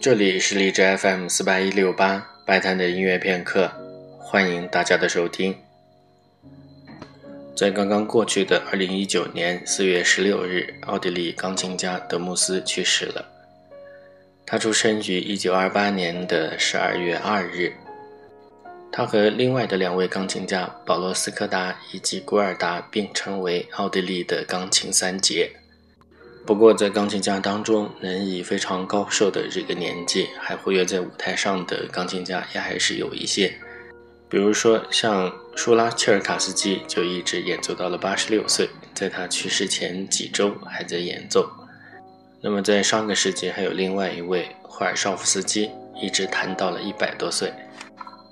这里是荔枝 FM 四八一六八白谈的音乐片刻，欢迎大家的收听。在刚刚过去的二零一九年四月十六日，奥地利钢琴家德穆斯去世了。他出生于一九二八年的十二月二日。他和另外的两位钢琴家保罗斯科达以及古尔达并称为奥地利的钢琴三杰。不过，在钢琴家当中，能以非常高寿的这个年纪还活跃在舞台上的钢琴家也还是有一些。比如说，像舒拉切尔卡斯基就一直演奏到了八十六岁，在他去世前几周还在演奏。那么，在上个世纪还有另外一位霍尔绍夫斯基，一直弹到了一百多岁。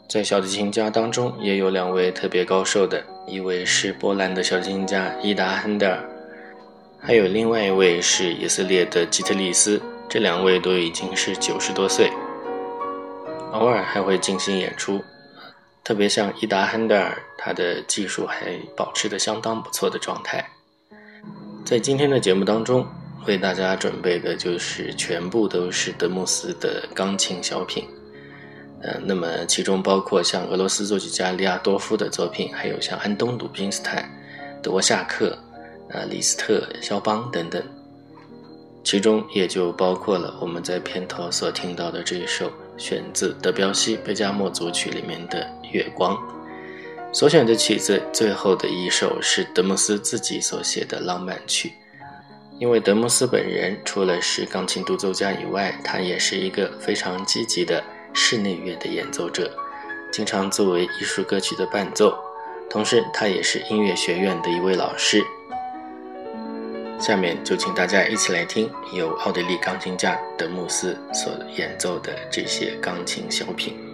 在小提琴家当中，也有两位特别高寿的，一位是波兰的小提琴家伊达·亨德尔。还有另外一位是以色列的吉特利斯，这两位都已经是九十多岁，偶尔还会进行演出。特别像伊达·亨德尔，他的技术还保持的相当不错的状态。在今天的节目当中，为大家准备的就是全部都是德穆斯的钢琴小品。呃，那么其中包括像俄罗斯作曲家利亚多夫的作品，还有像安东·鲁宾斯坦、德沃夏克。啊，李斯特、肖邦等等，其中也就包括了我们在片头所听到的这一首选自德彪西《贝加莫组曲》里面的《月光》。所选的曲子最后的一首是德穆斯自己所写的浪漫曲，因为德穆斯本人除了是钢琴独奏家以外，他也是一个非常积极的室内乐的演奏者，经常作为艺术歌曲的伴奏，同时他也是音乐学院的一位老师。下面就请大家一起来听由奥地利钢琴家德穆斯所演奏的这些钢琴小品。